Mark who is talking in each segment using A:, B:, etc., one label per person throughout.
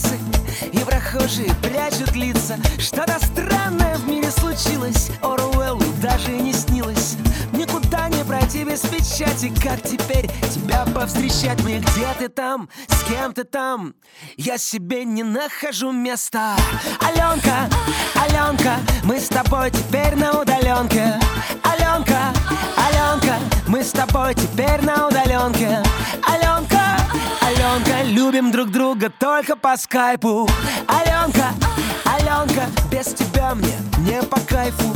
A: улицы И прохожие прячут лица Что-то странное в мире случилось Оруэллу даже не снилось Никуда не пройти без печати Как теперь тебя повстречать мне? Где ты там? С кем ты там? Я себе не нахожу места Аленка, Аленка Мы с тобой теперь на удаленке Аленка, Аленка Мы с тобой теперь на удаленке только по скайпу. Аленка, Аленка, без тебя мне не по кайфу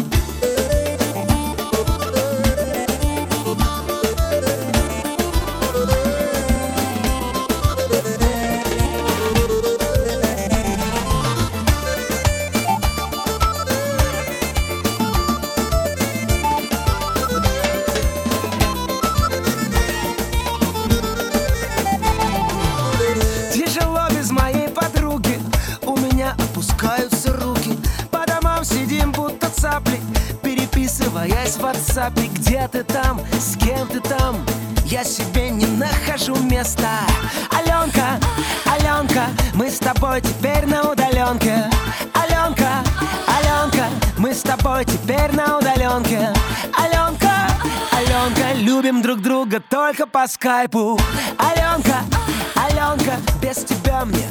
A: цапли Переписываясь в WhatsApp. Где ты там, с кем ты там? Я себе не нахожу места. Аленка, Аленка Мы с тобой теперь на удаленке. Аленка, Аленка Мы с тобой теперь на удаленке. Аленка, Аленка Любим друг друга только по скайпу. Аленка, Аленка, без тебя мне